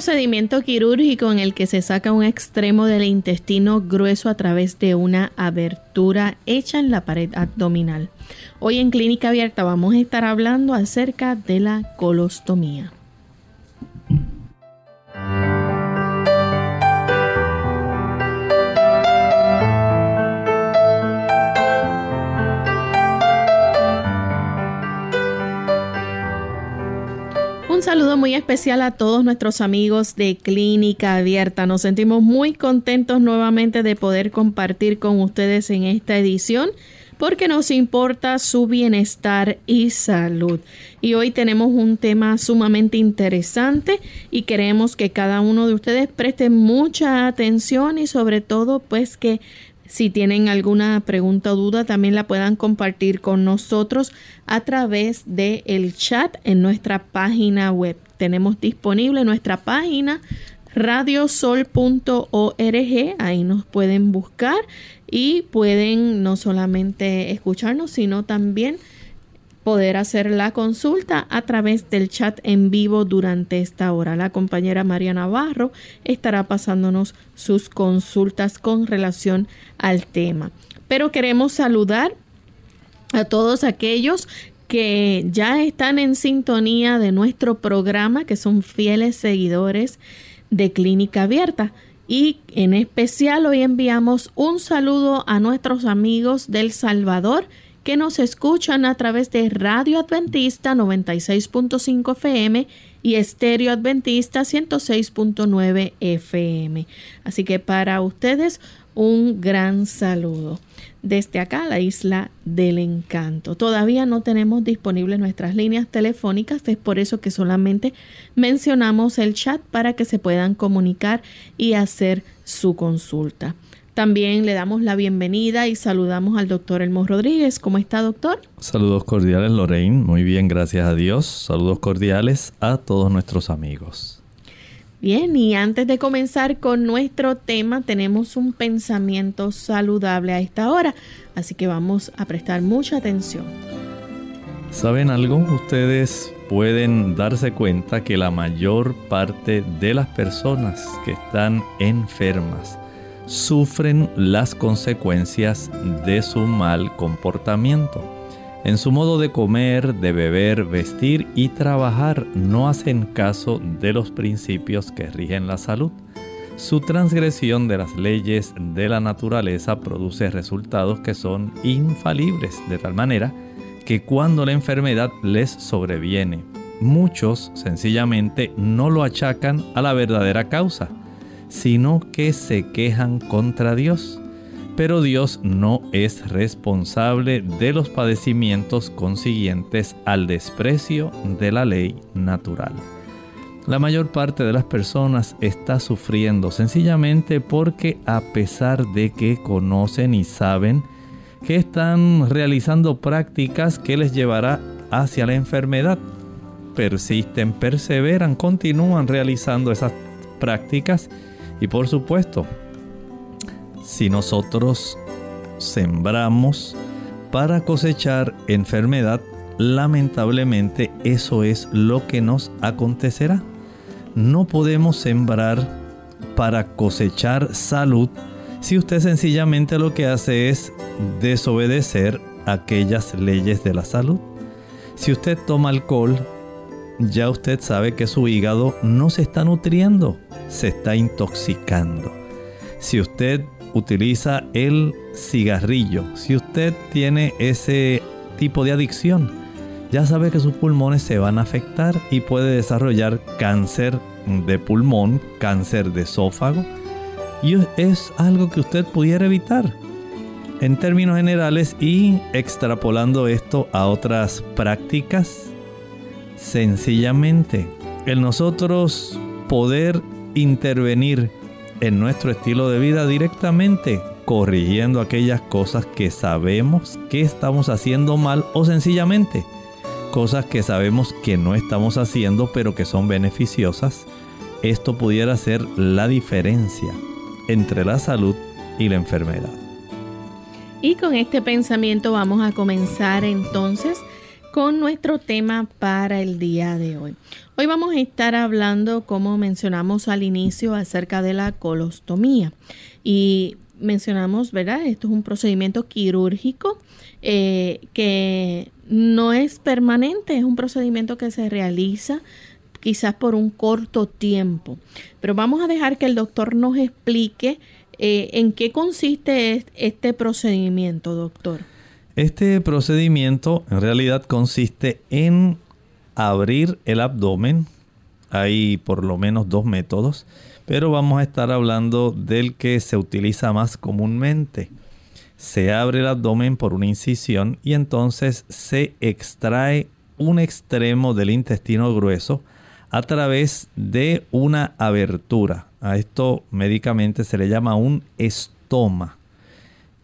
Procedimiento quirúrgico en el que se saca un extremo del intestino grueso a través de una abertura hecha en la pared abdominal. Hoy en Clínica Abierta vamos a estar hablando acerca de la colostomía. Un saludo muy especial a todos nuestros amigos de Clínica Abierta. Nos sentimos muy contentos nuevamente de poder compartir con ustedes en esta edición porque nos importa su bienestar y salud. Y hoy tenemos un tema sumamente interesante y queremos que cada uno de ustedes preste mucha atención y sobre todo pues que si tienen alguna pregunta o duda, también la puedan compartir con nosotros a través del el chat en nuestra página web. Tenemos disponible nuestra página radiosol.org, ahí nos pueden buscar y pueden no solamente escucharnos, sino también poder hacer la consulta a través del chat en vivo durante esta hora. La compañera María Navarro estará pasándonos sus consultas con relación al tema. Pero queremos saludar a todos aquellos que ya están en sintonía de nuestro programa, que son fieles seguidores de Clínica Abierta. Y en especial hoy enviamos un saludo a nuestros amigos del Salvador que nos escuchan a través de Radio Adventista 96.5 FM y Estéreo Adventista 106.9 FM. Así que para ustedes un gran saludo. Desde acá, la isla del encanto. Todavía no tenemos disponibles nuestras líneas telefónicas, es por eso que solamente mencionamos el chat para que se puedan comunicar y hacer su consulta. También le damos la bienvenida y saludamos al doctor Elmo Rodríguez. ¿Cómo está, doctor? Saludos cordiales, Lorraine. Muy bien, gracias a Dios. Saludos cordiales a todos nuestros amigos. Bien, y antes de comenzar con nuestro tema, tenemos un pensamiento saludable a esta hora, así que vamos a prestar mucha atención. ¿Saben algo? Ustedes pueden darse cuenta que la mayor parte de las personas que están enfermas sufren las consecuencias de su mal comportamiento. En su modo de comer, de beber, vestir y trabajar no hacen caso de los principios que rigen la salud. Su transgresión de las leyes de la naturaleza produce resultados que son infalibles, de tal manera que cuando la enfermedad les sobreviene, muchos sencillamente no lo achacan a la verdadera causa, sino que se quejan contra Dios. pero Dios no es responsable de los padecimientos consiguientes al desprecio de la ley natural. La mayor parte de las personas está sufriendo sencillamente porque a pesar de que conocen y saben que están realizando prácticas que les llevará hacia la enfermedad, persisten, perseveran, continúan realizando esas prácticas y por supuesto, si nosotros sembramos para cosechar enfermedad, lamentablemente eso es lo que nos acontecerá. No podemos sembrar para cosechar salud si usted sencillamente lo que hace es desobedecer aquellas leyes de la salud. Si usted toma alcohol, ya usted sabe que su hígado no se está nutriendo, se está intoxicando. Si usted utiliza el cigarrillo, si usted tiene ese tipo de adicción, ya sabe que sus pulmones se van a afectar y puede desarrollar cáncer de pulmón, cáncer de esófago. Y es algo que usted pudiera evitar. En términos generales y extrapolando esto a otras prácticas, sencillamente el nosotros poder intervenir en nuestro estilo de vida directamente, corrigiendo aquellas cosas que sabemos que estamos haciendo mal o sencillamente cosas que sabemos que no estamos haciendo pero que son beneficiosas, esto pudiera ser la diferencia entre la salud y la enfermedad. Y con este pensamiento vamos a comenzar entonces con nuestro tema para el día de hoy. Hoy vamos a estar hablando, como mencionamos al inicio, acerca de la colostomía. Y mencionamos, ¿verdad? Esto es un procedimiento quirúrgico eh, que no es permanente, es un procedimiento que se realiza quizás por un corto tiempo. Pero vamos a dejar que el doctor nos explique eh, en qué consiste este procedimiento, doctor. Este procedimiento en realidad consiste en abrir el abdomen. Hay por lo menos dos métodos, pero vamos a estar hablando del que se utiliza más comúnmente. Se abre el abdomen por una incisión y entonces se extrae un extremo del intestino grueso a través de una abertura. A esto médicamente se le llama un estoma.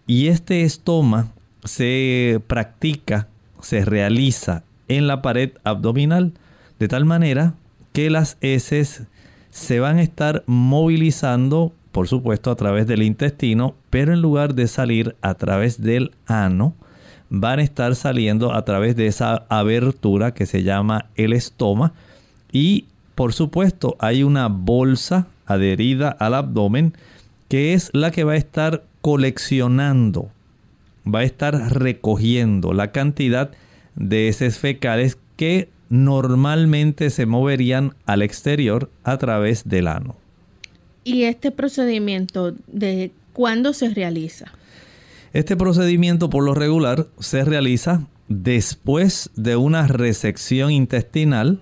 Y este estoma se practica, se realiza en la pared abdominal, de tal manera que las heces se van a estar movilizando, por supuesto, a través del intestino, pero en lugar de salir a través del ano, van a estar saliendo a través de esa abertura que se llama el estoma. Y, por supuesto, hay una bolsa adherida al abdomen que es la que va a estar coleccionando va a estar recogiendo la cantidad de heces fecales que normalmente se moverían al exterior a través del ano. ¿Y este procedimiento de cuándo se realiza? Este procedimiento por lo regular se realiza después de una resección intestinal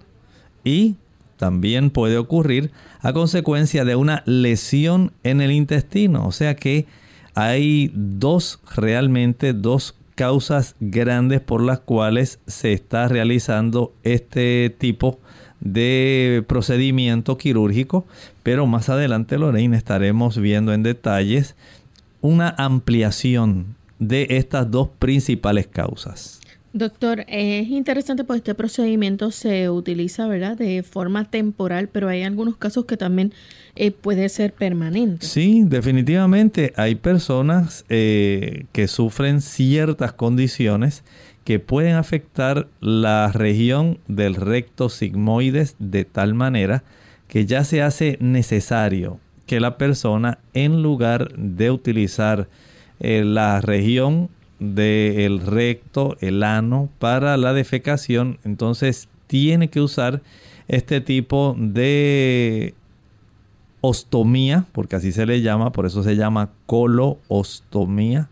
y también puede ocurrir a consecuencia de una lesión en el intestino, o sea que hay dos, realmente dos causas grandes por las cuales se está realizando este tipo de procedimiento quirúrgico, pero más adelante Lorraine estaremos viendo en detalles una ampliación de estas dos principales causas. Doctor, es interesante porque este procedimiento se utiliza, ¿verdad?, de forma temporal, pero hay algunos casos que también eh, puede ser permanente. Sí, definitivamente hay personas eh, que sufren ciertas condiciones que pueden afectar la región del recto sigmoides de tal manera que ya se hace necesario que la persona, en lugar de utilizar eh, la región del recto, el ano, para la defecación, entonces tiene que usar este tipo de ostomía, porque así se le llama, por eso se llama coloostomía,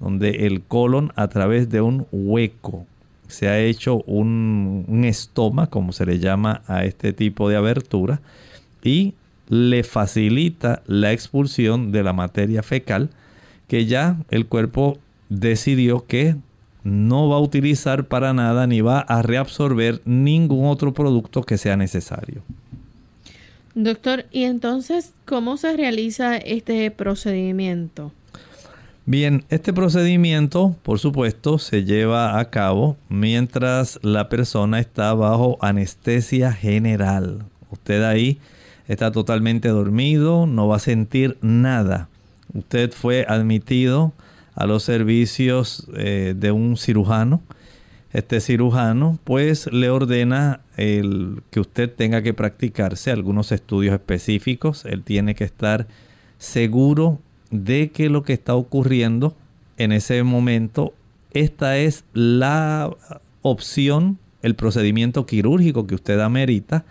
donde el colon a través de un hueco se ha hecho un, un estoma, como se le llama a este tipo de abertura, y le facilita la expulsión de la materia fecal que ya el cuerpo decidió que no va a utilizar para nada ni va a reabsorber ningún otro producto que sea necesario. Doctor, ¿y entonces cómo se realiza este procedimiento? Bien, este procedimiento, por supuesto, se lleva a cabo mientras la persona está bajo anestesia general. Usted ahí está totalmente dormido, no va a sentir nada. Usted fue admitido a los servicios eh, de un cirujano. Este cirujano pues le ordena el, que usted tenga que practicarse algunos estudios específicos. Él tiene que estar seguro de que lo que está ocurriendo en ese momento, esta es la opción, el procedimiento quirúrgico que usted amerita,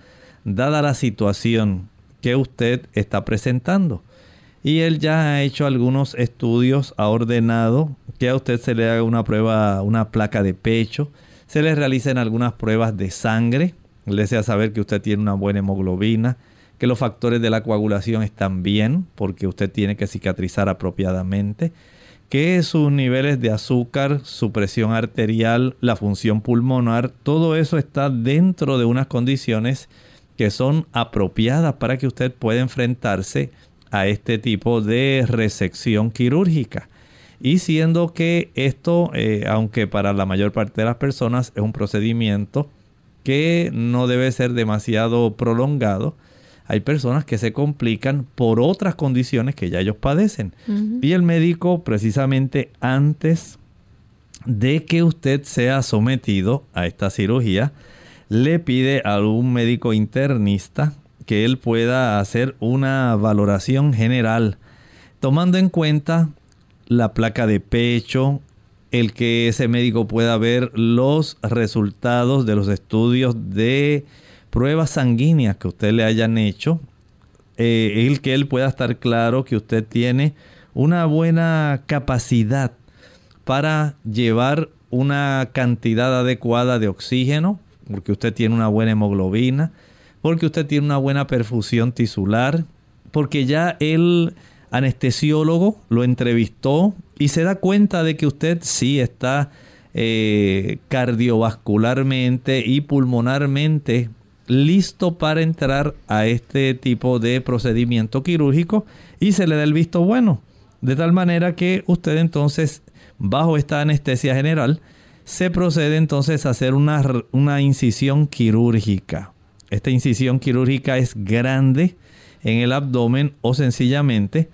dada la situación que usted está presentando y él ya ha hecho algunos estudios, ha ordenado que a usted se le haga una prueba, una placa de pecho, se le realicen algunas pruebas de sangre, le desea saber que usted tiene una buena hemoglobina, que los factores de la coagulación están bien, porque usted tiene que cicatrizar apropiadamente, que sus niveles de azúcar, su presión arterial, la función pulmonar, todo eso está dentro de unas condiciones que son apropiadas para que usted pueda enfrentarse a este tipo de resección quirúrgica. Y siendo que esto, eh, aunque para la mayor parte de las personas es un procedimiento que no debe ser demasiado prolongado, hay personas que se complican por otras condiciones que ya ellos padecen. Y el médico, precisamente antes de que usted sea sometido a esta cirugía, le pide a un médico internista que él pueda hacer una valoración general, tomando en cuenta la placa de pecho, el que ese médico pueda ver los resultados de los estudios de pruebas sanguíneas que usted le hayan hecho, eh, el que él pueda estar claro que usted tiene una buena capacidad para llevar una cantidad adecuada de oxígeno, porque usted tiene una buena hemoglobina, porque usted tiene una buena perfusión tisular, porque ya el anestesiólogo lo entrevistó y se da cuenta de que usted sí está eh, cardiovascularmente y pulmonarmente listo para entrar a este tipo de procedimiento quirúrgico y se le da el visto bueno. De tal manera que usted entonces, bajo esta anestesia general, se procede entonces a hacer una, una incisión quirúrgica. Esta incisión quirúrgica es grande en el abdomen o sencillamente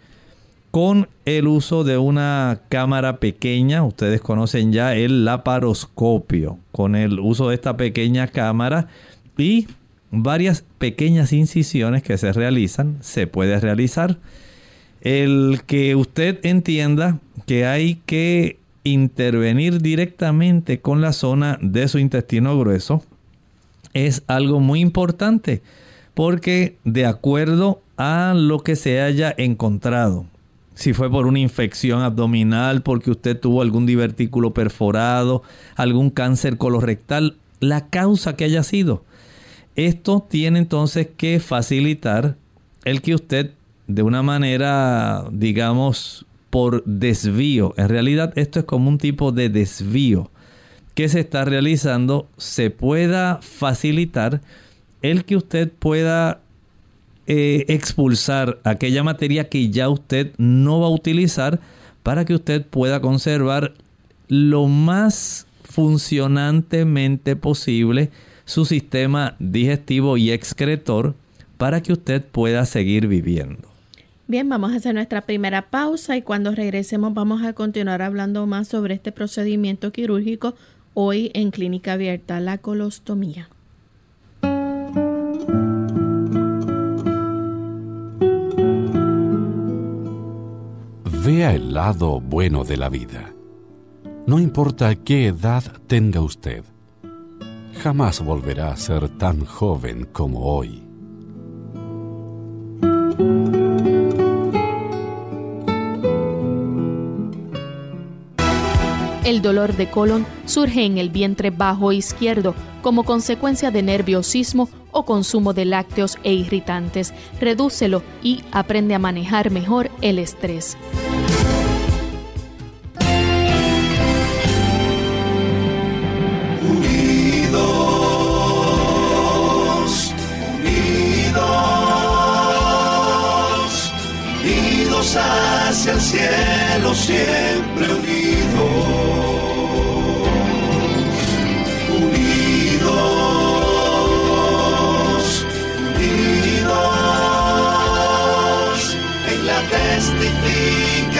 con el uso de una cámara pequeña, ustedes conocen ya el laparoscopio, con el uso de esta pequeña cámara y varias pequeñas incisiones que se realizan, se puede realizar. El que usted entienda que hay que intervenir directamente con la zona de su intestino grueso es algo muy importante porque de acuerdo a lo que se haya encontrado, si fue por una infección abdominal, porque usted tuvo algún divertículo perforado, algún cáncer colorectal, la causa que haya sido. Esto tiene entonces que facilitar el que usted de una manera, digamos, por desvío, en realidad esto es como un tipo de desvío, que se está realizando se pueda facilitar el que usted pueda eh, expulsar aquella materia que ya usted no va a utilizar para que usted pueda conservar lo más funcionantemente posible su sistema digestivo y excretor para que usted pueda seguir viviendo. Bien, vamos a hacer nuestra primera pausa y cuando regresemos vamos a continuar hablando más sobre este procedimiento quirúrgico Hoy en Clínica Abierta, la colostomía. Vea el lado bueno de la vida. No importa qué edad tenga usted, jamás volverá a ser tan joven como hoy. El dolor de colon surge en el vientre bajo izquierdo como consecuencia de nerviosismo o consumo de lácteos e irritantes. Redúcelo y aprende a manejar mejor el estrés. Unidos, unidos, unidos hacia el cielo siempre unidos.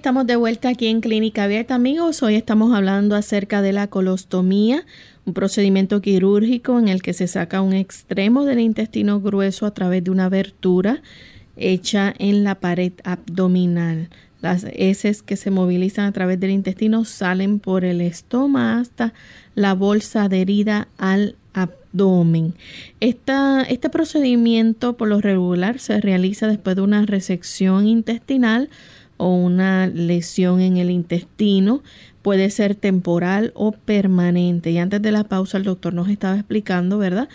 Estamos de vuelta aquí en Clínica Abierta, amigos. Hoy estamos hablando acerca de la colostomía, un procedimiento quirúrgico en el que se saca un extremo del intestino grueso a través de una abertura hecha en la pared abdominal. Las heces que se movilizan a través del intestino salen por el estómago hasta la bolsa adherida al abdomen. este procedimiento por lo regular se realiza después de una resección intestinal o una lesión en el intestino. Puede ser temporal o permanente. Y antes de la pausa el doctor nos estaba explicando, ¿verdad?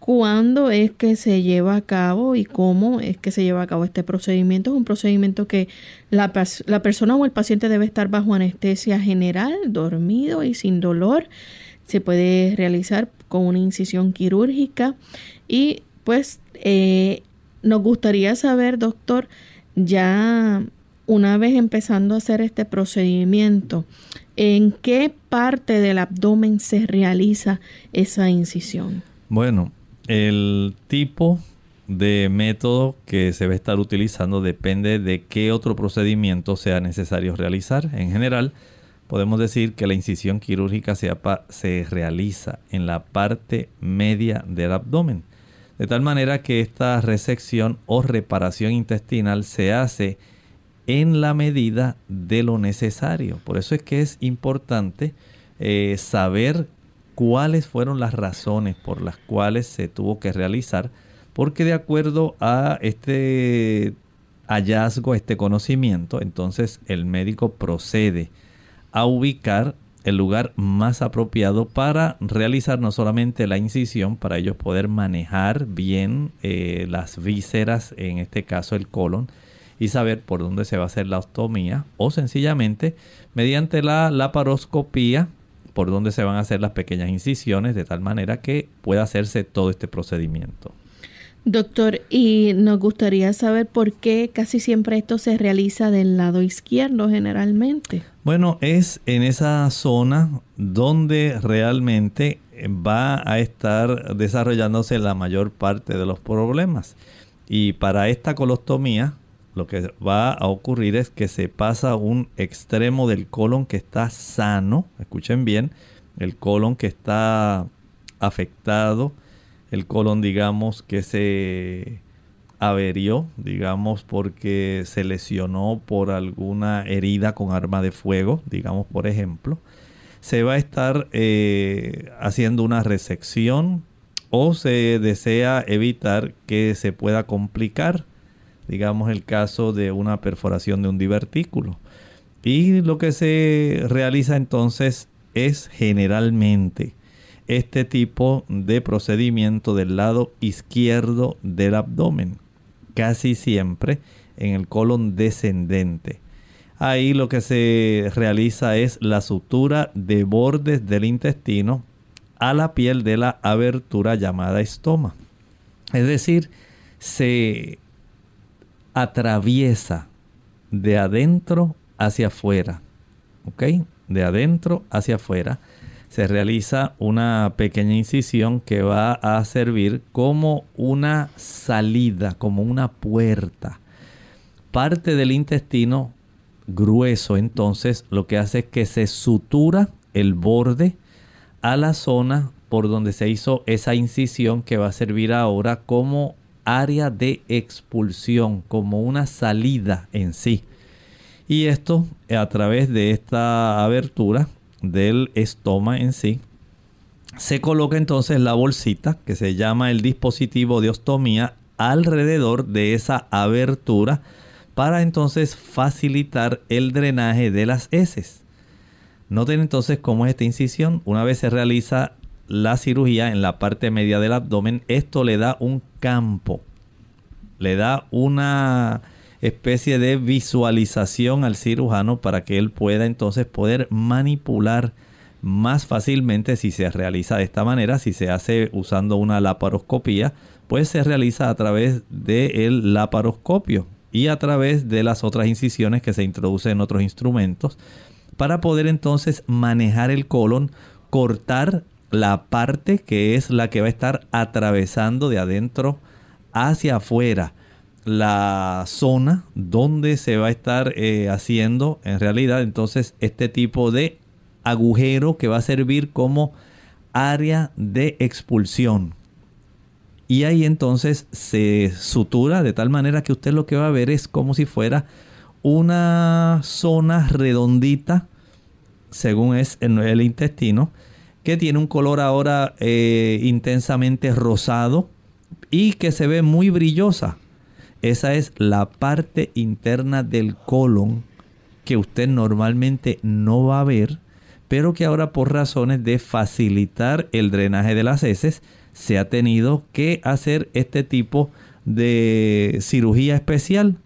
cuándo es que se lleva a cabo y cómo es que se lleva a cabo este procedimiento. Es un procedimiento que la, la, persona o el paciente debe estar bajo anestesia general, dormido y sin dolor. Se puede realizar con una incisión quirúrgica y pues eh, nos gustaría saber, doctor, ya una vez empezando a hacer este procedimiento, ¿en qué parte del abdomen se realiza esa incisión? Bueno, el tipo de método que se va a estar utilizando depende de qué otro procedimiento sea necesario realizar. En general, podemos decir que la incisión quirúrgica se, realiza en la parte media del abdomen. De tal manera que esta resección o reparación intestinal se hace en la medida de lo necesario. Por eso es que es importante eh, saber cuáles fueron las razones por las cuales se tuvo que realizar, porque de acuerdo a este hallazgo, este conocimiento, entonces el médico procede a ubicar el lugar más apropiado para realizar no solamente la incisión, para ellos poder manejar bien eh, las vísceras, en este caso el colon, y saber por dónde se va a hacer la ostomía o sencillamente mediante la laparoscopía por dónde se van a hacer las pequeñas incisiones de tal manera que pueda hacerse todo este procedimiento. Doctor, y nos gustaría saber por qué casi siempre esto se realiza del lado izquierdo generalmente. Bueno, es en esa zona donde realmente va a estar desarrollándose la mayor parte de los problemas. Y para esta colostomía lo que va a ocurrir es que se pasa un extremo del colon que está sano, escuchen bien, el colon que está afectado, el colon digamos que se averió, digamos porque se lesionó por alguna herida con arma de fuego, digamos por ejemplo, se va a estar eh, haciendo una resección o se desea evitar que se pueda complicar digamos el caso de una perforación de un divertículo. Y lo que se realiza entonces es generalmente este tipo de procedimiento del lado izquierdo del abdomen, casi siempre en el colon descendente. Ahí lo que se realiza es la sutura de bordes del intestino a la piel de la abertura llamada estoma. Es decir, se atraviesa de adentro hacia afuera. ¿Ok? De adentro hacia afuera. Se realiza una pequeña incisión que va a servir como una salida, como una puerta. Parte del intestino grueso entonces lo que hace es que se sutura el borde a la zona por donde se hizo esa incisión que va a servir ahora como área de expulsión, como una salida en sí. Y esto a través de esta abertura del estoma en sí, se coloca entonces la bolsita que se llama el dispositivo de ostomía alrededor de esa abertura para entonces facilitar el drenaje de las heces. Noten entonces cómo es esta incisión. Una vez se realiza la cirugía en la parte media del abdomen, esto le da un campo, le da una especie de visualización al cirujano para que él pueda entonces poder manipular más fácilmente si se realiza de esta manera, si se hace usando una laparoscopía, pues se realiza a través del laparoscopio y a través de las otras incisiones que se introducen en otros instrumentos para poder entonces manejar el colon, cortar la parte que es la que va a estar atravesando de adentro hacia afuera la zona donde se va a estar eh, haciendo en realidad entonces este tipo de agujero que va a servir como área de expulsión. Y ahí entonces se sutura de tal manera que usted lo que va a ver es como si fuera una zona redondita, según es en el intestino, que tiene un color ahora eh, intensamente rosado y que se ve muy brillosa. Esa es la parte interna del colon que usted normalmente no va a ver, pero que ahora por razones de facilitar el drenaje de las heces se ha tenido que hacer este tipo de cirugía especial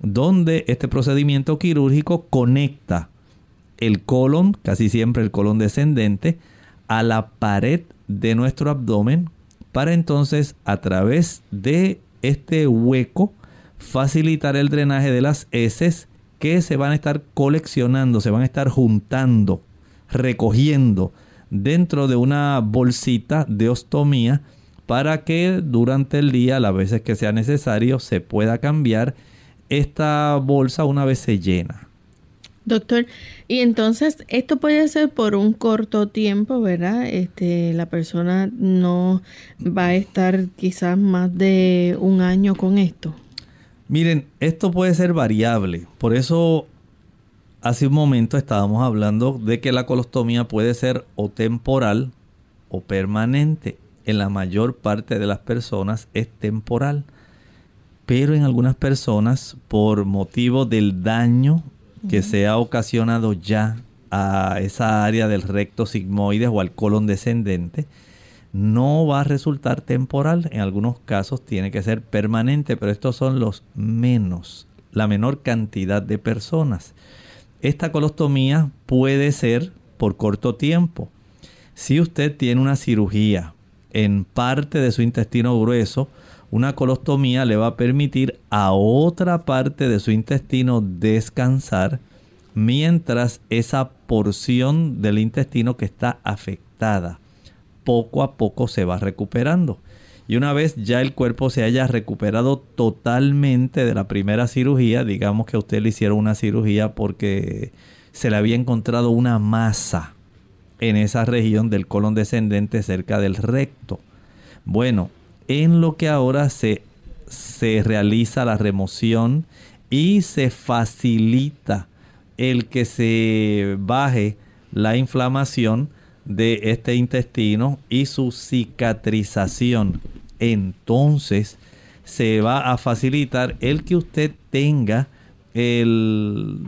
donde este procedimiento quirúrgico conecta el colon, casi siempre el colon descendente, a la pared de nuestro abdomen para entonces a través de este hueco facilitar el drenaje de las heces que se van a estar coleccionando, se van a estar juntando, recogiendo dentro de una bolsita de ostomía para que durante el día, las veces que sea necesario, se pueda cambiar esta bolsa una vez se llena. Doctor, y entonces esto puede ser por un corto tiempo, ¿verdad? Este, la persona no va a estar quizás más de un año con esto. Miren, esto puede ser variable, por eso hace un momento estábamos hablando de que la colostomía puede ser o temporal o permanente. En la mayor parte de las personas es temporal, pero en algunas personas por motivo del daño que se ha ocasionado ya a esa área del recto sigmoides o al colon descendente, no va a resultar temporal. En algunos casos tiene que ser permanente, pero estos son los menos, la menor cantidad de personas. Esta colostomía puede ser por corto tiempo. Si usted tiene una cirugía en parte de su intestino grueso, una colostomía le va a permitir a otra parte de su intestino descansar mientras esa porción del intestino que está afectada poco a poco se va recuperando. Y una vez ya el cuerpo se haya recuperado totalmente de la primera cirugía, digamos que a usted le hicieron una cirugía porque se le había encontrado una masa en esa región del colon descendente cerca del recto. Bueno, en lo que ahora se, se realiza la remoción y se facilita el que se baje la inflamación de este intestino y su cicatrización. Entonces se va a facilitar el que usted tenga el,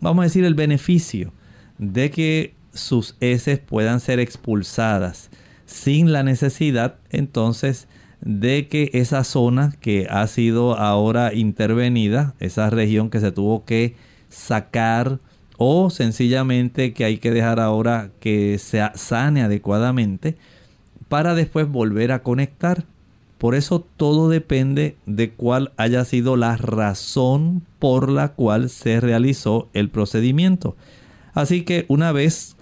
vamos a decir, el beneficio de que sus heces puedan ser expulsadas sin la necesidad entonces de que esa zona que ha sido ahora intervenida, esa región que se tuvo que sacar o sencillamente que hay que dejar ahora que se sane adecuadamente para después volver a conectar. Por eso todo depende de cuál haya sido la razón por la cual se realizó el procedimiento. Así que una vez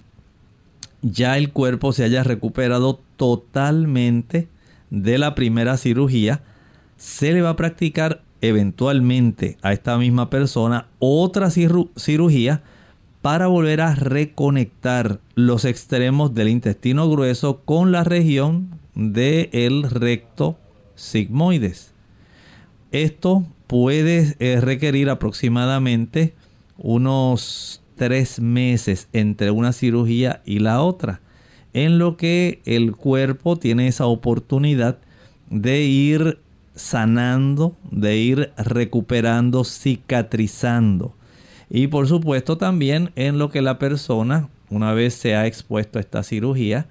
ya el cuerpo se haya recuperado totalmente de la primera cirugía, se le va a practicar eventualmente a esta misma persona otra cirugía para volver a reconectar los extremos del intestino grueso con la región del recto sigmoides. Esto puede eh, requerir aproximadamente unos tres meses entre una cirugía y la otra, en lo que el cuerpo tiene esa oportunidad de ir sanando, de ir recuperando, cicatrizando. Y por supuesto también en lo que la persona, una vez se ha expuesto a esta cirugía,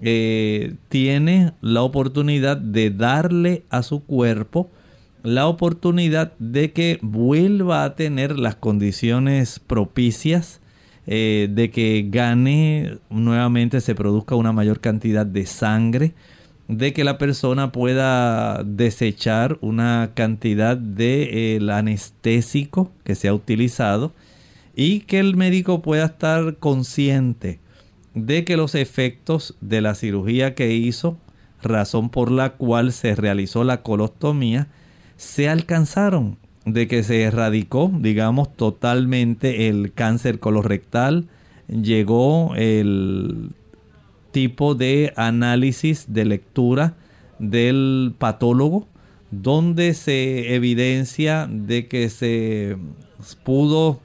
eh, tiene la oportunidad de darle a su cuerpo la oportunidad de que vuelva a tener las condiciones propicias, eh, de que gane nuevamente, se produzca una mayor cantidad de sangre, de que la persona pueda desechar una cantidad de eh, anestésico que se ha utilizado y que el médico pueda estar consciente de que los efectos de la cirugía que hizo, razón por la cual se realizó la colostomía, se alcanzaron, de que se erradicó, digamos, totalmente el cáncer colorectal, llegó el tipo de análisis de lectura del patólogo donde se evidencia de que se pudo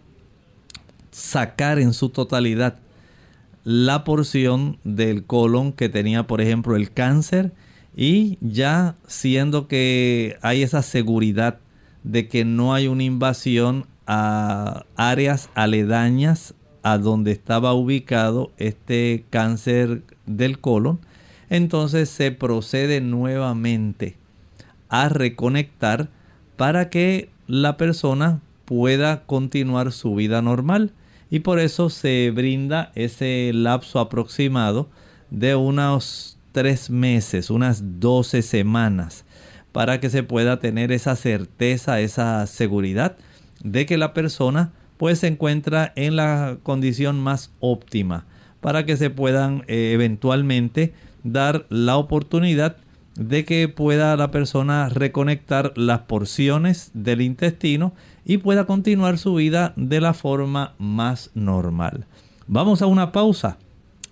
sacar en su totalidad la porción del colon que tenía por ejemplo el cáncer y ya siendo que hay esa seguridad de que no hay una invasión a áreas aledañas a donde estaba ubicado este cáncer del colon, entonces se procede nuevamente a reconectar para que la persona pueda continuar su vida normal. Y por eso se brinda ese lapso aproximado de unos tres meses, unas 12 semanas, para que se pueda tener esa certeza, esa seguridad de que la persona pues se encuentra en la condición más óptima para que se puedan eh, eventualmente dar la oportunidad de que pueda la persona reconectar las porciones del intestino y pueda continuar su vida de la forma más normal. Vamos a una pausa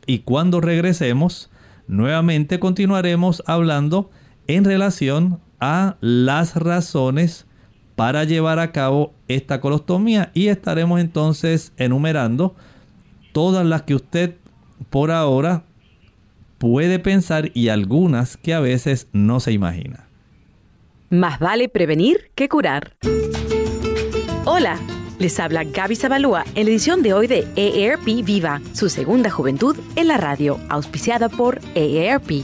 y cuando regresemos nuevamente continuaremos hablando en relación a las razones para llevar a cabo esta colostomía y estaremos entonces enumerando todas las que usted por ahora puede pensar y algunas que a veces no se imagina. Más vale prevenir que curar. Hola, les habla Gaby Zabalúa en la edición de hoy de EARP Viva, su segunda juventud en la radio, auspiciada por EARP.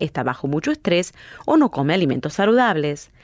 está bajo mucho estrés o no come alimentos saludables.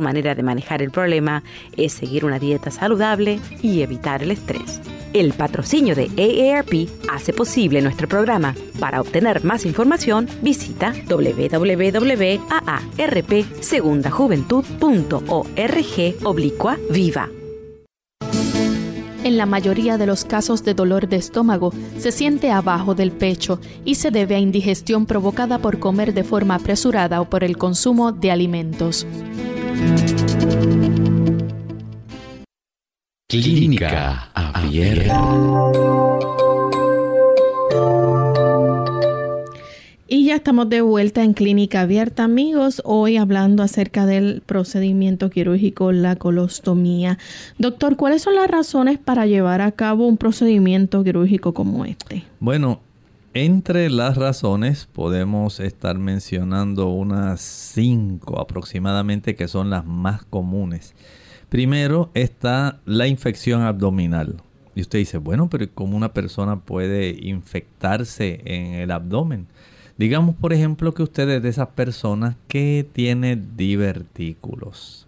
manera de manejar el problema es seguir una dieta saludable y evitar el estrés. El patrocinio de AARP hace posible nuestro programa. Para obtener más información, visita www.aarpsegundajuventud.org oblicua viva. En la mayoría de los casos de dolor de estómago se siente abajo del pecho y se debe a indigestión provocada por comer de forma apresurada o por el consumo de alimentos. Clínica Abierta. Y ya estamos de vuelta en Clínica Abierta, amigos, hoy hablando acerca del procedimiento quirúrgico, la colostomía. Doctor, ¿cuáles son las razones para llevar a cabo un procedimiento quirúrgico como este? Bueno, entre las razones podemos estar mencionando unas cinco aproximadamente que son las más comunes. Primero está la infección abdominal. Y usted dice, bueno, pero ¿cómo una persona puede infectarse en el abdomen? Digamos, por ejemplo, que usted es de esas personas que tiene divertículos.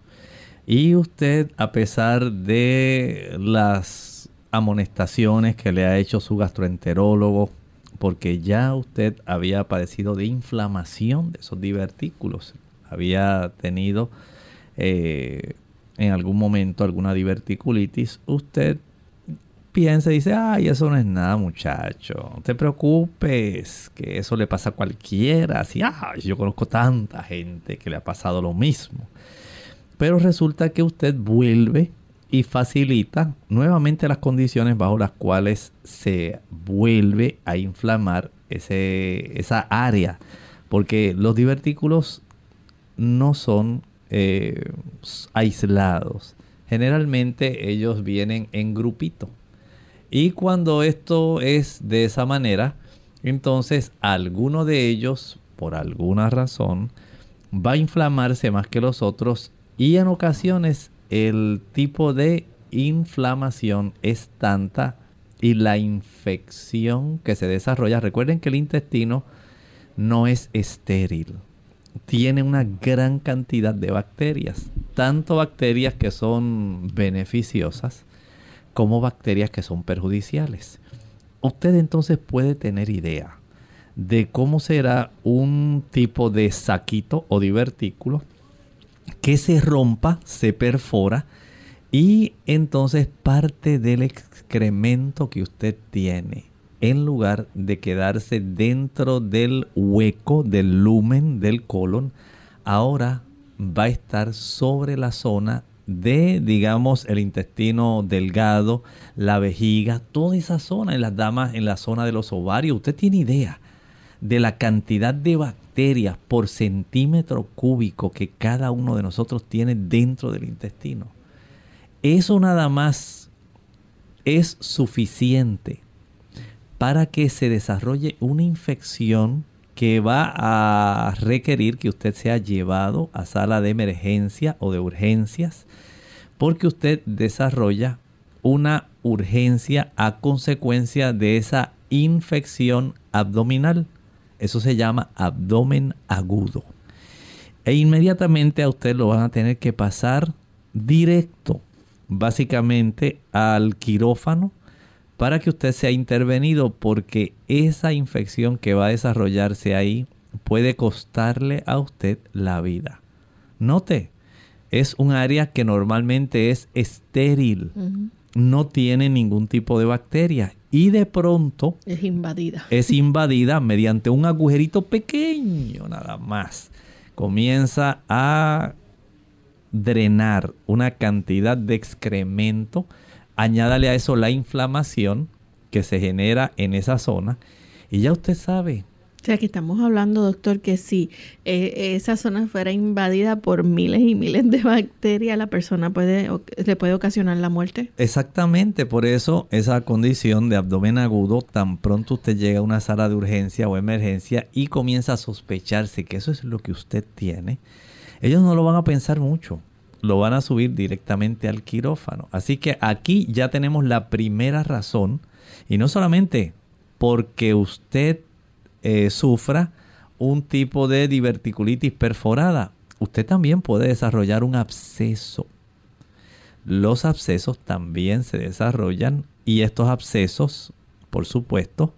Y usted, a pesar de las amonestaciones que le ha hecho su gastroenterólogo, porque ya usted había padecido de inflamación de esos divertículos, había tenido eh, en algún momento alguna diverticulitis, usted piensa y dice, ay, eso no es nada muchacho, no te preocupes, que eso le pasa a cualquiera, así, yo conozco tanta gente que le ha pasado lo mismo. Pero resulta que usted vuelve y facilita nuevamente las condiciones bajo las cuales se vuelve a inflamar ese, esa área. Porque los divertículos no son eh, aislados. Generalmente ellos vienen en grupito. Y cuando esto es de esa manera, entonces alguno de ellos, por alguna razón, va a inflamarse más que los otros y en ocasiones el tipo de inflamación es tanta y la infección que se desarrolla, recuerden que el intestino no es estéril, tiene una gran cantidad de bacterias, tanto bacterias que son beneficiosas como bacterias que son perjudiciales. Usted entonces puede tener idea de cómo será un tipo de saquito o divertículo que se rompa, se perfora y entonces parte del excremento que usted tiene, en lugar de quedarse dentro del hueco del lumen del colon, ahora va a estar sobre la zona de, digamos, el intestino delgado, la vejiga, toda esa zona, en las damas, en la zona de los ovarios. Usted tiene idea de la cantidad de bacterias por centímetro cúbico que cada uno de nosotros tiene dentro del intestino. Eso nada más es suficiente para que se desarrolle una infección que va a requerir que usted sea llevado a sala de emergencia o de urgencias, porque usted desarrolla una urgencia a consecuencia de esa infección abdominal. Eso se llama abdomen agudo. E inmediatamente a usted lo van a tener que pasar directo, básicamente al quirófano para que usted sea intervenido porque esa infección que va a desarrollarse ahí puede costarle a usted la vida. Note, es un área que normalmente es estéril, no tiene ningún tipo de bacteria y de pronto es invadida. Es invadida mediante un agujerito pequeño nada más. Comienza a drenar una cantidad de excremento Añádale a eso la inflamación que se genera en esa zona y ya usted sabe. O sea que estamos hablando, doctor, que si eh, esa zona fuera invadida por miles y miles de bacterias, la persona puede, le puede ocasionar la muerte. Exactamente, por eso esa condición de abdomen agudo, tan pronto usted llega a una sala de urgencia o emergencia y comienza a sospecharse que eso es lo que usted tiene, ellos no lo van a pensar mucho lo van a subir directamente al quirófano. Así que aquí ya tenemos la primera razón, y no solamente porque usted eh, sufra un tipo de diverticulitis perforada, usted también puede desarrollar un absceso. Los abscesos también se desarrollan y estos abscesos, por supuesto,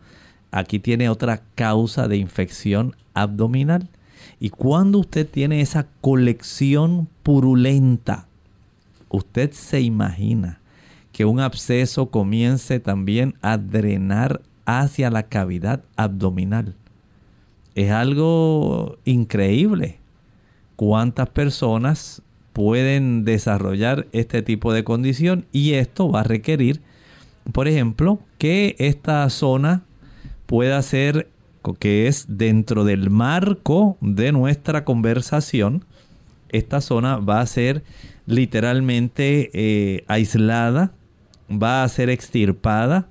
aquí tiene otra causa de infección abdominal y cuando usted tiene esa colección purulenta, usted se imagina que un absceso comience también a drenar hacia la cavidad abdominal. Es algo increíble. ¿Cuántas personas pueden desarrollar este tipo de condición? Y esto va a requerir, por ejemplo, que esta zona pueda ser que es dentro del marco de nuestra conversación, esta zona va a ser literalmente eh, aislada, va a ser extirpada,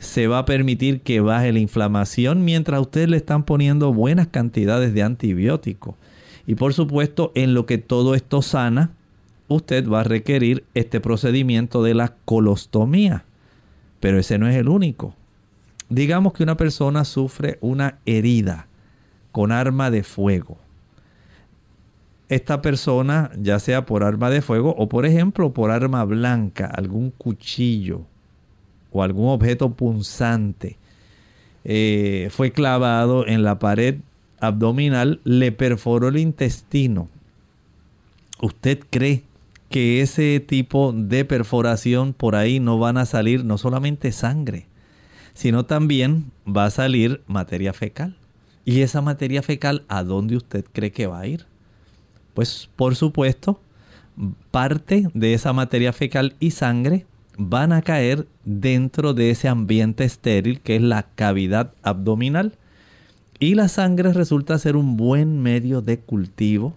se va a permitir que baje la inflamación mientras usted le están poniendo buenas cantidades de antibióticos. Y por supuesto, en lo que todo esto sana, usted va a requerir este procedimiento de la colostomía. Pero ese no es el único. Digamos que una persona sufre una herida con arma de fuego. Esta persona, ya sea por arma de fuego o por ejemplo por arma blanca, algún cuchillo, o algún objeto punzante eh, fue clavado en la pared abdominal, le perforó el intestino. ¿Usted cree que ese tipo de perforación por ahí no van a salir no solamente sangre, sino también va a salir materia fecal? ¿Y esa materia fecal a dónde usted cree que va a ir? Pues por supuesto, parte de esa materia fecal y sangre van a caer dentro de ese ambiente estéril que es la cavidad abdominal. Y la sangre resulta ser un buen medio de cultivo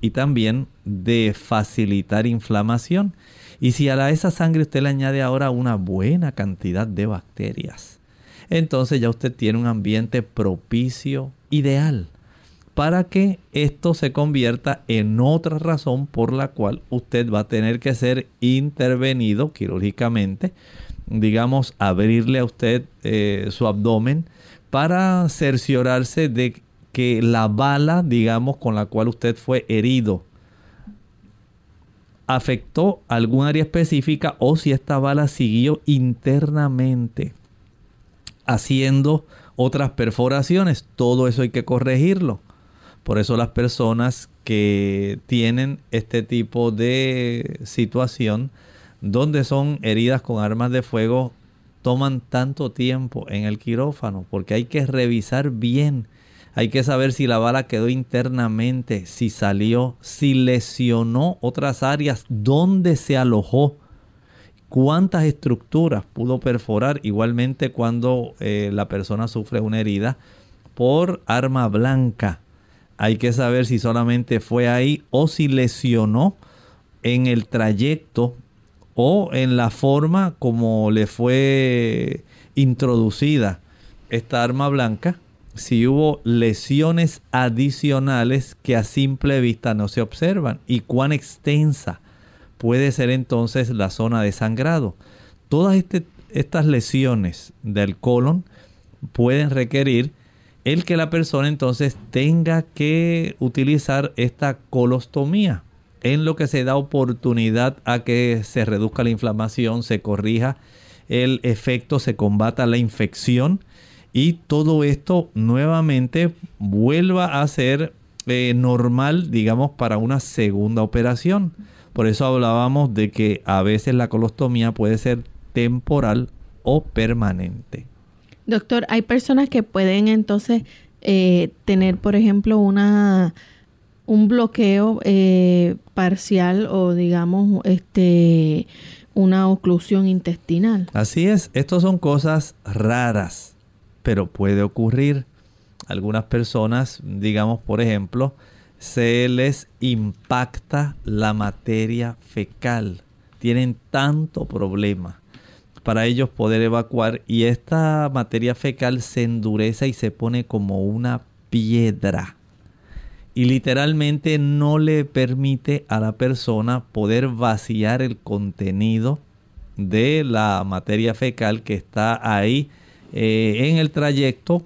y también de facilitar inflamación. Y si a esa sangre usted le añade ahora una buena cantidad de bacterias, entonces ya usted tiene un ambiente propicio, ideal, para que esto se convierta en otra razón por la cual usted va a tener que ser intervenido quirúrgicamente, digamos, abrirle a usted eh, su abdomen para cerciorarse de que la bala, digamos, con la cual usted fue herido, afectó algún área específica o si esta bala siguió internamente haciendo otras perforaciones. Todo eso hay que corregirlo. Por eso las personas que tienen este tipo de situación, donde son heridas con armas de fuego, toman tanto tiempo en el quirófano, porque hay que revisar bien. Hay que saber si la bala quedó internamente, si salió, si lesionó otras áreas, dónde se alojó, cuántas estructuras pudo perforar. Igualmente cuando eh, la persona sufre una herida por arma blanca hay que saber si solamente fue ahí o si lesionó en el trayecto o en la forma como le fue introducida esta arma blanca, si hubo lesiones adicionales que a simple vista no se observan y cuán extensa puede ser entonces la zona de sangrado. Todas este, estas lesiones del colon pueden requerir el que la persona entonces tenga que utilizar esta colostomía, en lo que se da oportunidad a que se reduzca la inflamación, se corrija el efecto, se combata la infección y todo esto nuevamente vuelva a ser eh, normal, digamos, para una segunda operación. Por eso hablábamos de que a veces la colostomía puede ser temporal o permanente. Doctor, hay personas que pueden entonces eh, tener, por ejemplo, una un bloqueo eh, parcial o digamos este una oclusión intestinal. Así es, estas son cosas raras, pero puede ocurrir. Algunas personas, digamos por ejemplo, se les impacta la materia fecal. Tienen tanto problema para ellos poder evacuar y esta materia fecal se endurece y se pone como una piedra. Y literalmente no le permite a la persona poder vaciar el contenido de la materia fecal que está ahí eh, en el trayecto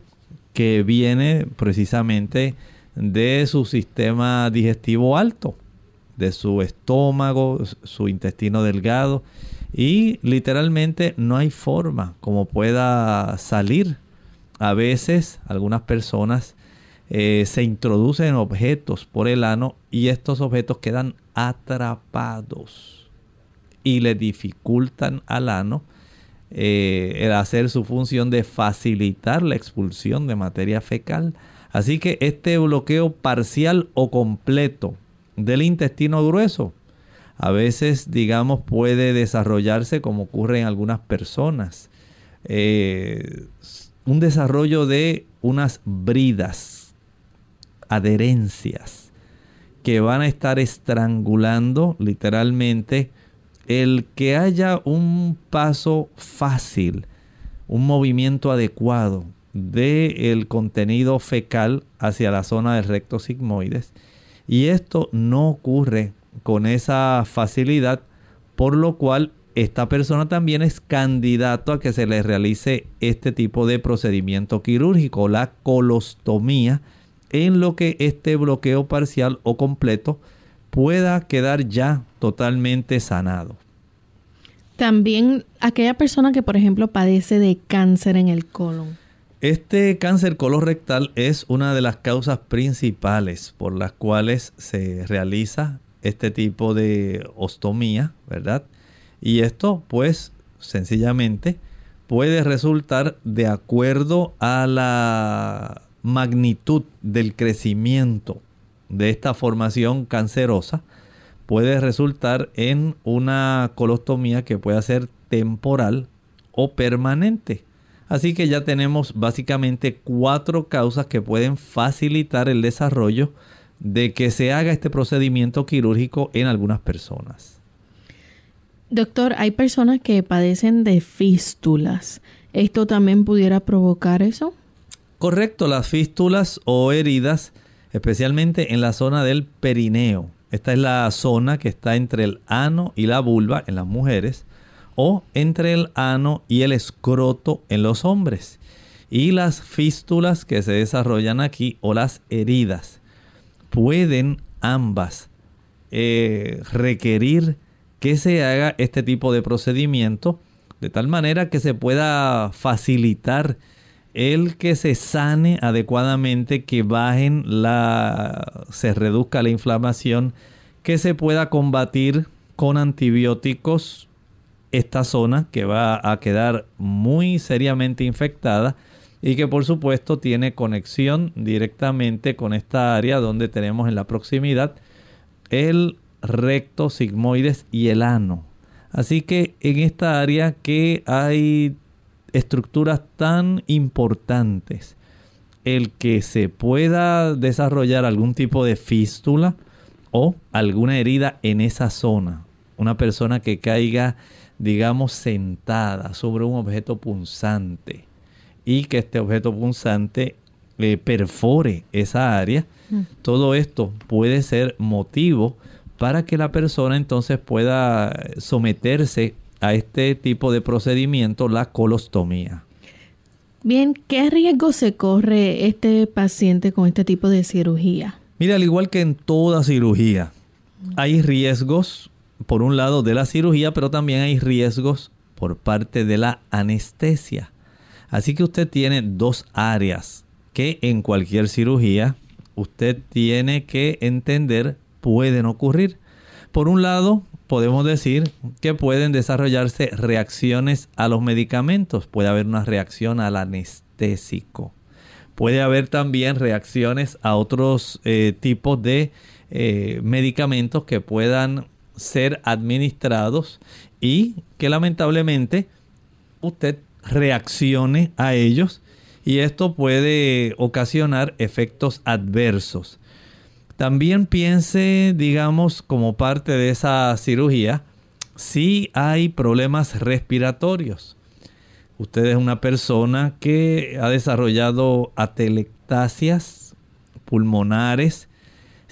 que viene precisamente de su sistema digestivo alto, de su estómago, su intestino delgado y literalmente no hay forma como pueda salir. A veces algunas personas eh, se introducen objetos por el ano y estos objetos quedan atrapados y le dificultan al ano eh, el hacer su función de facilitar la expulsión de materia fecal. Así que este bloqueo parcial o completo del intestino grueso a veces, digamos, puede desarrollarse como ocurre en algunas personas. Eh, un desarrollo de unas bridas, adherencias, que van a estar estrangulando literalmente el que haya un paso fácil, un movimiento adecuado del contenido fecal hacia la zona del recto sigmoides. Y esto no ocurre con esa facilidad, por lo cual esta persona también es candidato a que se le realice este tipo de procedimiento quirúrgico, la colostomía, en lo que este bloqueo parcial o completo pueda quedar ya totalmente sanado. También aquella persona que, por ejemplo, padece de cáncer en el colon. Este cáncer colorectal es una de las causas principales por las cuales se realiza este tipo de ostomía, ¿verdad? Y esto, pues, sencillamente puede resultar de acuerdo a la magnitud del crecimiento de esta formación cancerosa, puede resultar en una colostomía que pueda ser temporal o permanente. Así que ya tenemos básicamente cuatro causas que pueden facilitar el desarrollo de que se haga este procedimiento quirúrgico en algunas personas. Doctor, hay personas que padecen de fístulas. ¿Esto también pudiera provocar eso? Correcto, las fístulas o heridas, especialmente en la zona del perineo. Esta es la zona que está entre el ano y la vulva en las mujeres o entre el ano y el escroto en los hombres. Y las fístulas que se desarrollan aquí o las heridas pueden ambas eh, requerir que se haga este tipo de procedimiento de tal manera que se pueda facilitar el que se sane adecuadamente, que bajen la, se reduzca la inflamación, que se pueda combatir con antibióticos esta zona que va a quedar muy seriamente infectada y que por supuesto tiene conexión directamente con esta área donde tenemos en la proximidad el recto, sigmoides y el ano. Así que en esta área que hay estructuras tan importantes, el que se pueda desarrollar algún tipo de fístula o alguna herida en esa zona, una persona que caiga digamos, sentada sobre un objeto punzante y que este objeto punzante eh, perfore esa área, mm. todo esto puede ser motivo para que la persona entonces pueda someterse a este tipo de procedimiento, la colostomía. Bien, ¿qué riesgo se corre este paciente con este tipo de cirugía? Mira, al igual que en toda cirugía, hay riesgos por un lado de la cirugía, pero también hay riesgos por parte de la anestesia. Así que usted tiene dos áreas que en cualquier cirugía usted tiene que entender pueden ocurrir. Por un lado, podemos decir que pueden desarrollarse reacciones a los medicamentos. Puede haber una reacción al anestésico. Puede haber también reacciones a otros eh, tipos de eh, medicamentos que puedan ser administrados y que lamentablemente usted reaccione a ellos y esto puede ocasionar efectos adversos. También piense, digamos, como parte de esa cirugía, si hay problemas respiratorios. Usted es una persona que ha desarrollado atelectasias pulmonares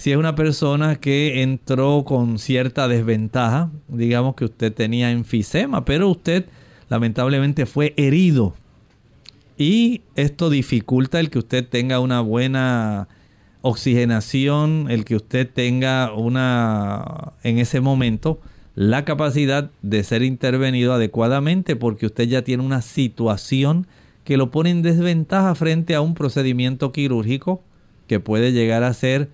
si es una persona que entró con cierta desventaja, digamos que usted tenía enfisema, pero usted lamentablemente fue herido. Y esto dificulta el que usted tenga una buena oxigenación, el que usted tenga una, en ese momento, la capacidad de ser intervenido adecuadamente porque usted ya tiene una situación que lo pone en desventaja frente a un procedimiento quirúrgico que puede llegar a ser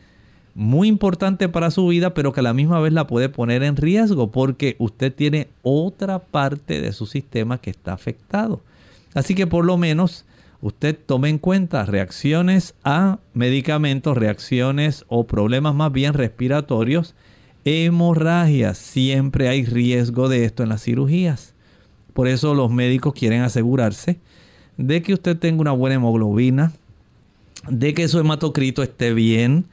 muy importante para su vida, pero que a la misma vez la puede poner en riesgo porque usted tiene otra parte de su sistema que está afectado. Así que por lo menos usted tome en cuenta reacciones a medicamentos, reacciones o problemas más bien respiratorios, hemorragias. Siempre hay riesgo de esto en las cirugías. Por eso los médicos quieren asegurarse de que usted tenga una buena hemoglobina, de que su hematocrito esté bien,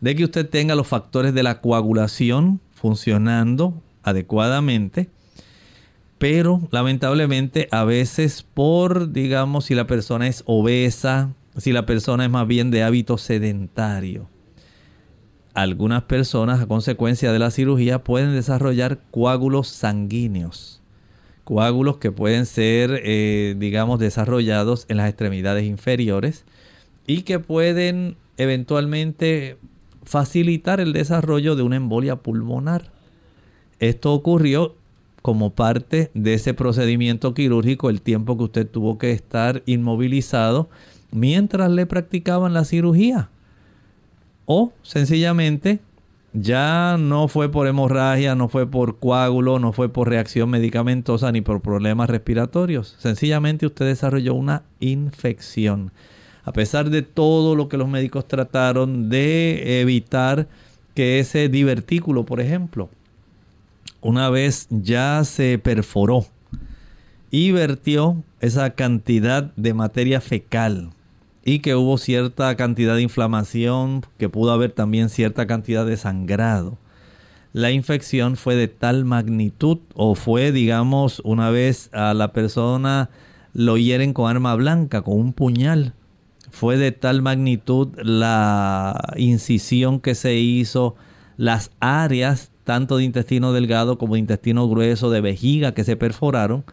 de que usted tenga los factores de la coagulación funcionando adecuadamente, pero lamentablemente a veces por, digamos, si la persona es obesa, si la persona es más bien de hábito sedentario, algunas personas a consecuencia de la cirugía pueden desarrollar coágulos sanguíneos, coágulos que pueden ser, eh, digamos, desarrollados en las extremidades inferiores y que pueden eventualmente facilitar el desarrollo de una embolia pulmonar. Esto ocurrió como parte de ese procedimiento quirúrgico el tiempo que usted tuvo que estar inmovilizado mientras le practicaban la cirugía. O sencillamente ya no fue por hemorragia, no fue por coágulo, no fue por reacción medicamentosa ni por problemas respiratorios. Sencillamente usted desarrolló una infección. A pesar de todo lo que los médicos trataron de evitar que ese divertículo, por ejemplo, una vez ya se perforó y vertió esa cantidad de materia fecal y que hubo cierta cantidad de inflamación, que pudo haber también cierta cantidad de sangrado. La infección fue de tal magnitud o fue, digamos, una vez a la persona lo hieren con arma blanca, con un puñal. Fue de tal magnitud la incisión que se hizo, las áreas tanto de intestino delgado como de intestino grueso, de vejiga que se perforaron,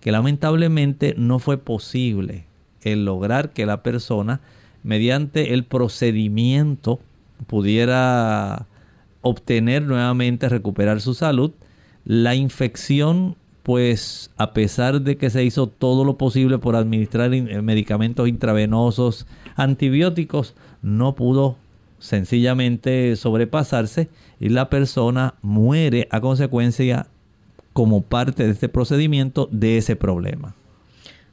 que lamentablemente no fue posible el lograr que la persona, mediante el procedimiento, pudiera obtener nuevamente, recuperar su salud. La infección, pues a pesar de que se hizo todo lo posible por administrar eh, medicamentos intravenosos, antibióticos, no pudo sencillamente sobrepasarse y la persona muere a consecuencia como parte de este procedimiento de ese problema.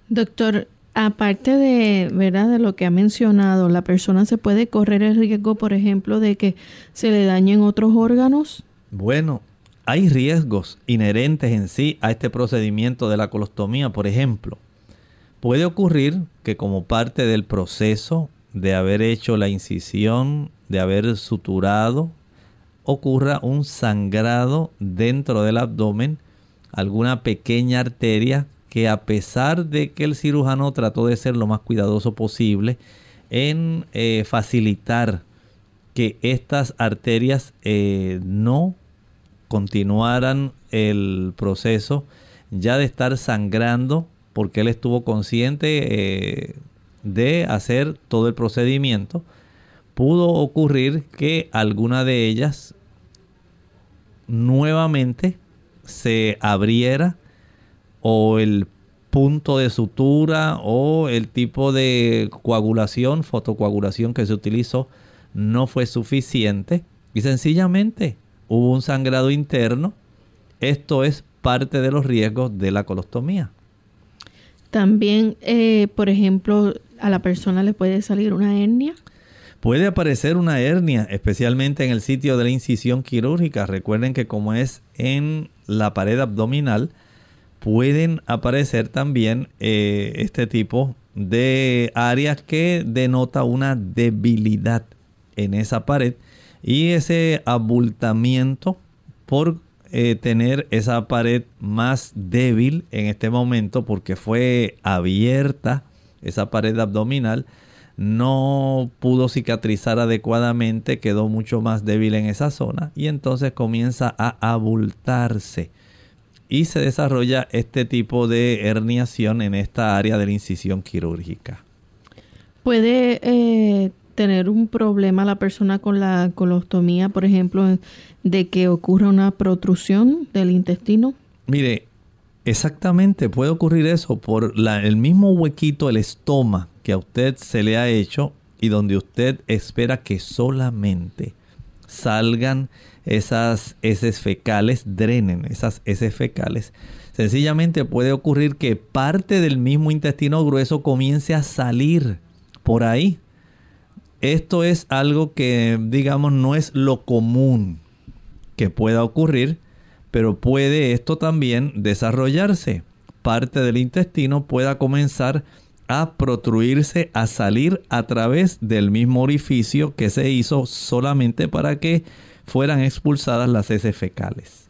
Doctor, Aparte de, ¿verdad? de lo que ha mencionado, la persona se puede correr el riesgo, por ejemplo, de que se le dañen otros órganos. Bueno, hay riesgos inherentes en sí a este procedimiento de la colostomía, por ejemplo. Puede ocurrir que como parte del proceso de haber hecho la incisión, de haber suturado, ocurra un sangrado dentro del abdomen, alguna pequeña arteria que a pesar de que el cirujano trató de ser lo más cuidadoso posible en eh, facilitar que estas arterias eh, no continuaran el proceso ya de estar sangrando porque él estuvo consciente eh, de hacer todo el procedimiento pudo ocurrir que alguna de ellas nuevamente se abriera o el punto de sutura o el tipo de coagulación, fotocoagulación que se utilizó no fue suficiente. Y sencillamente hubo un sangrado interno. Esto es parte de los riesgos de la colostomía. También, eh, por ejemplo, a la persona le puede salir una hernia. Puede aparecer una hernia, especialmente en el sitio de la incisión quirúrgica. Recuerden que como es en la pared abdominal, pueden aparecer también eh, este tipo de áreas que denota una debilidad en esa pared y ese abultamiento por eh, tener esa pared más débil en este momento porque fue abierta esa pared abdominal no pudo cicatrizar adecuadamente, quedó mucho más débil en esa zona y entonces comienza a abultarse y se desarrolla este tipo de herniación en esta área de la incisión quirúrgica. ¿Puede eh, tener un problema la persona con la colostomía, por ejemplo, de que ocurra una protrusión del intestino? Mire, exactamente puede ocurrir eso por el mismo huequito, el estoma que a usted se le ha hecho y donde usted espera que solamente salgan esas heces fecales, drenen esas heces fecales. Sencillamente puede ocurrir que parte del mismo intestino grueso comience a salir por ahí. Esto es algo que, digamos, no es lo común que pueda ocurrir, pero puede esto también desarrollarse. Parte del intestino pueda comenzar a protruirse, a salir a través del mismo orificio que se hizo solamente para que fueran expulsadas las heces fecales.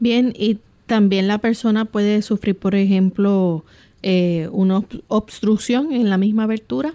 Bien, y también la persona puede sufrir, por ejemplo, eh, una obstrucción en la misma abertura.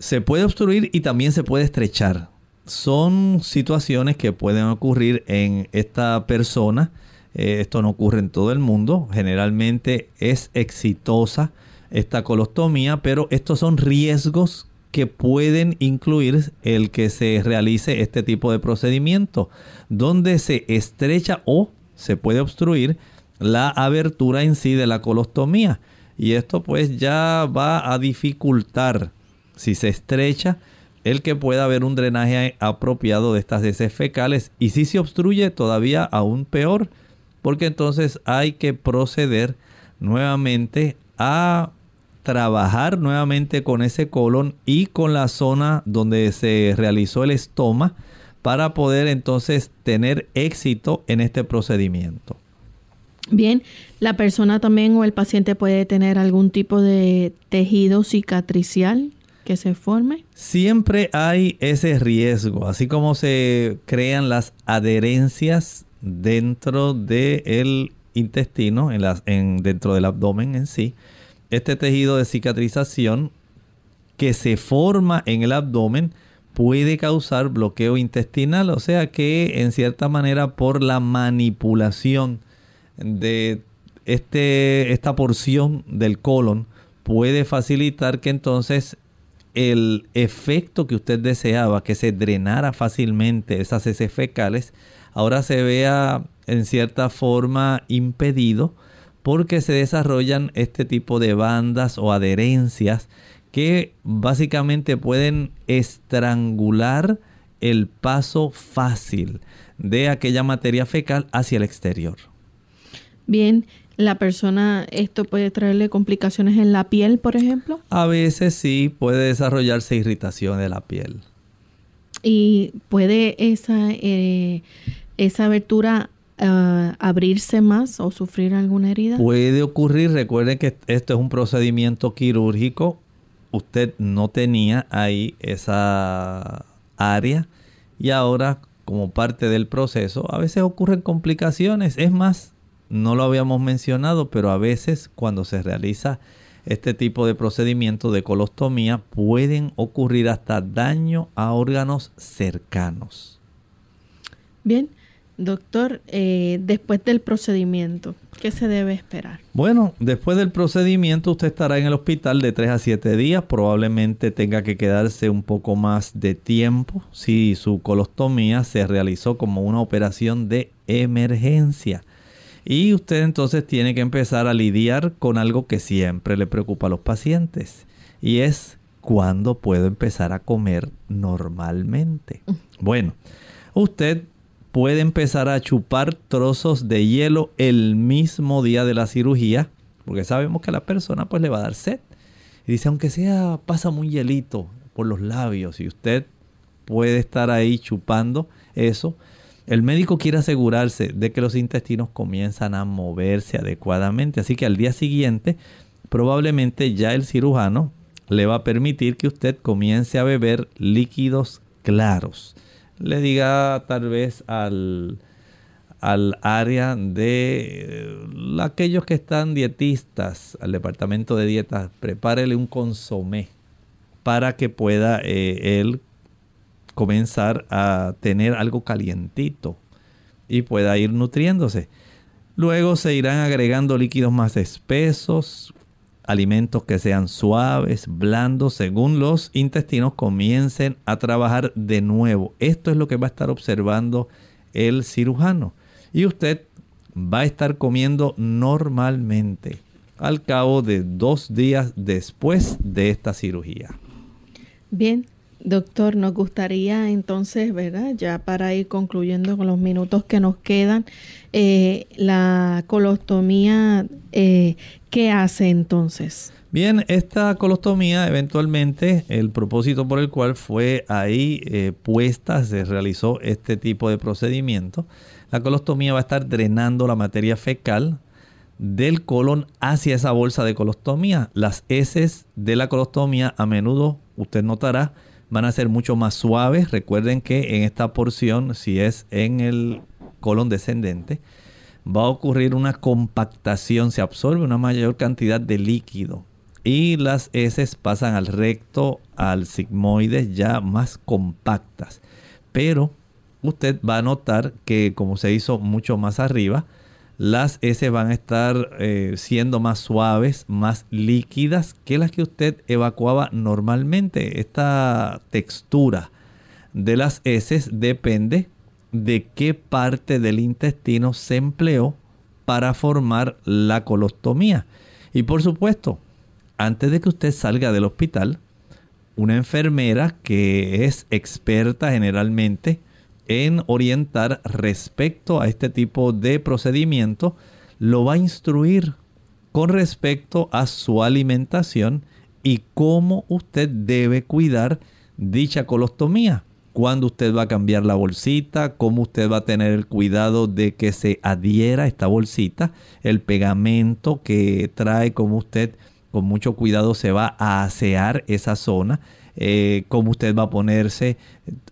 Se puede obstruir y también se puede estrechar. Son situaciones que pueden ocurrir en esta persona. Eh, esto no ocurre en todo el mundo. Generalmente es exitosa esta colostomía, pero estos son riesgos que pueden incluir el que se realice este tipo de procedimiento, donde se estrecha o se puede obstruir la abertura en sí de la colostomía. Y esto pues ya va a dificultar, si se estrecha, el que pueda haber un drenaje apropiado de estas heces fecales. Y si se obstruye, todavía aún peor, porque entonces hay que proceder nuevamente a trabajar nuevamente con ese colon y con la zona donde se realizó el estoma para poder entonces tener éxito en este procedimiento. Bien, la persona también o el paciente puede tener algún tipo de tejido cicatricial que se forme. Siempre hay ese riesgo, así como se crean las adherencias dentro del intestino, en las, en, dentro del abdomen en sí. Este tejido de cicatrización que se forma en el abdomen puede causar bloqueo intestinal, o sea que en cierta manera por la manipulación de este, esta porción del colon puede facilitar que entonces el efecto que usted deseaba, que se drenara fácilmente esas heces fecales, ahora se vea en cierta forma impedido porque se desarrollan este tipo de bandas o adherencias que básicamente pueden estrangular el paso fácil de aquella materia fecal hacia el exterior. Bien, la persona, esto puede traerle complicaciones en la piel, por ejemplo. A veces sí puede desarrollarse irritación de la piel. Y puede esa, eh, esa abertura ah, abrirse más o sufrir alguna herida. Puede ocurrir, recuerden que esto es un procedimiento quirúrgico. Usted no tenía ahí esa área y ahora como parte del proceso a veces ocurren complicaciones. Es más, no lo habíamos mencionado, pero a veces cuando se realiza este tipo de procedimiento de colostomía pueden ocurrir hasta daño a órganos cercanos. Bien, doctor, eh, después del procedimiento, ¿qué se debe esperar? Bueno, después del procedimiento usted estará en el hospital de 3 a 7 días, probablemente tenga que quedarse un poco más de tiempo si su colostomía se realizó como una operación de emergencia. Y usted entonces tiene que empezar a lidiar con algo que siempre le preocupa a los pacientes. Y es cuándo puedo empezar a comer normalmente. Bueno, usted puede empezar a chupar trozos de hielo el mismo día de la cirugía, porque sabemos que a la persona pues le va a dar sed. Y dice, aunque sea, pasa un hielito por los labios y usted puede estar ahí chupando eso, el médico quiere asegurarse de que los intestinos comienzan a moverse adecuadamente, así que al día siguiente probablemente ya el cirujano le va a permitir que usted comience a beber líquidos claros. Le diga tal vez al, al área de eh, aquellos que están dietistas, al departamento de dietas, prepárele un consomé para que pueda eh, él comenzar a tener algo calientito y pueda ir nutriéndose. Luego se irán agregando líquidos más espesos, alimentos que sean suaves, blandos, según los intestinos comiencen a trabajar de nuevo. Esto es lo que va a estar observando el cirujano. Y usted va a estar comiendo normalmente al cabo de dos días después de esta cirugía. Bien, Doctor, nos gustaría entonces, ¿verdad? Ya para ir concluyendo con los minutos que nos quedan, eh, la colostomía, eh, ¿qué hace entonces? Bien, esta colostomía eventualmente, el propósito por el cual fue ahí eh, puesta, se realizó este tipo de procedimiento, la colostomía va a estar drenando la materia fecal del colon hacia esa bolsa de colostomía. Las heces de la colostomía a menudo, usted notará, van a ser mucho más suaves. Recuerden que en esta porción, si es en el colon descendente, va a ocurrir una compactación, se absorbe una mayor cantidad de líquido y las heces pasan al recto, al sigmoides ya más compactas. Pero usted va a notar que como se hizo mucho más arriba, las S van a estar eh, siendo más suaves, más líquidas que las que usted evacuaba normalmente. Esta textura de las S depende de qué parte del intestino se empleó para formar la colostomía. Y por supuesto, antes de que usted salga del hospital, una enfermera que es experta generalmente en orientar respecto a este tipo de procedimiento, lo va a instruir con respecto a su alimentación y cómo usted debe cuidar dicha colostomía. Cuándo usted va a cambiar la bolsita, cómo usted va a tener el cuidado de que se adhiera esta bolsita, el pegamento que trae, como usted con mucho cuidado se va a asear esa zona, eh, cómo usted va a ponerse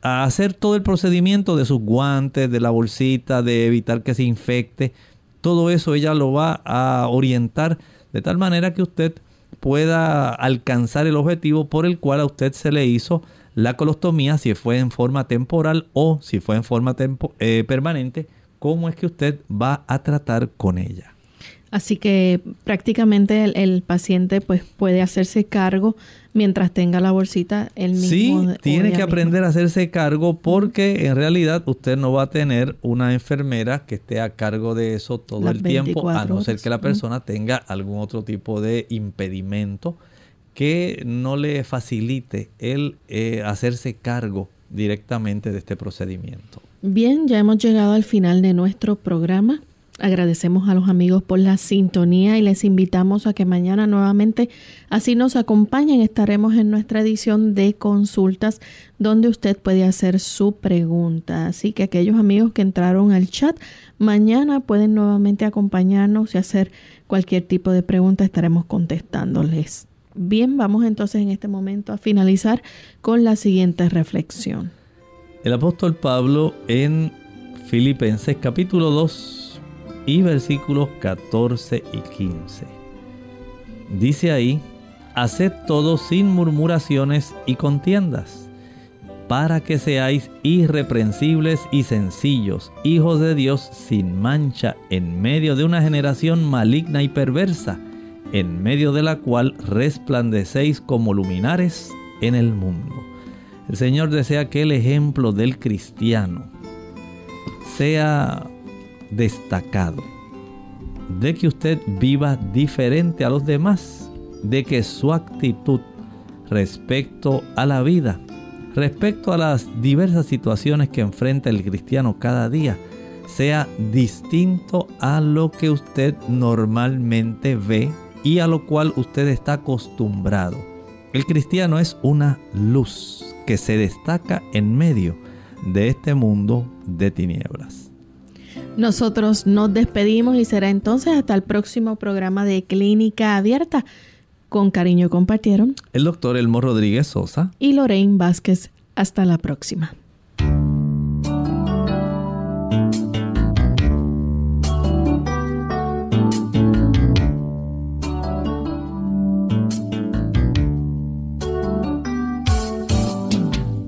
a hacer todo el procedimiento de sus guantes, de la bolsita, de evitar que se infecte. Todo eso ella lo va a orientar de tal manera que usted pueda alcanzar el objetivo por el cual a usted se le hizo la colostomía, si fue en forma temporal o si fue en forma eh, permanente, cómo es que usted va a tratar con ella. Así que prácticamente el, paciente pues puede hacerse cargo mientras tenga la bolsita el mismo. Sí, tiene que aprender a hacerse cargo porque en realidad usted no va a tener una enfermera que esté a cargo de eso todo el tiempo, a no ser que la persona tenga algún otro tipo de impedimento que no le facilite el eh, hacerse cargo directamente de este procedimiento. Bien, ya hemos llegado al final de nuestro programa. Agradecemos a los amigos por la sintonía y les invitamos a que mañana nuevamente así nos acompañen. Estaremos en nuestra edición de consultas donde usted puede hacer su pregunta. Así que aquellos amigos que entraron al chat, mañana pueden nuevamente acompañarnos y hacer cualquier tipo de pregunta. Estaremos contestándoles. Bien, vamos entonces en este momento a finalizar con la siguiente reflexión. El apóstol Pablo en Filipenses capítulo 2 y versículos 14 y 15. Dice ahí, haced todo sin murmuraciones y contiendas, para que seáis irreprensibles y sencillos, hijos de Dios sin mancha, en medio de una generación maligna y perversa, en medio de la cual resplandecéis como luminares en el mundo. El Señor desea que el ejemplo del cristiano sea destacado, de que usted viva diferente a los demás, de que su actitud respecto a la vida, respecto a las diversas situaciones que enfrenta el cristiano cada día, sea distinto a lo que usted normalmente ve y a lo cual usted está acostumbrado. El cristiano es una luz que se destaca en medio de este mundo de tinieblas. Nosotros nos despedimos y será entonces hasta el próximo programa de Clínica Abierta. Con cariño compartieron el doctor Elmo Rodríguez Sosa y Lorraine Vázquez. Hasta la próxima.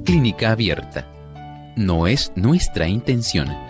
Clínica Abierta. No es nuestra intención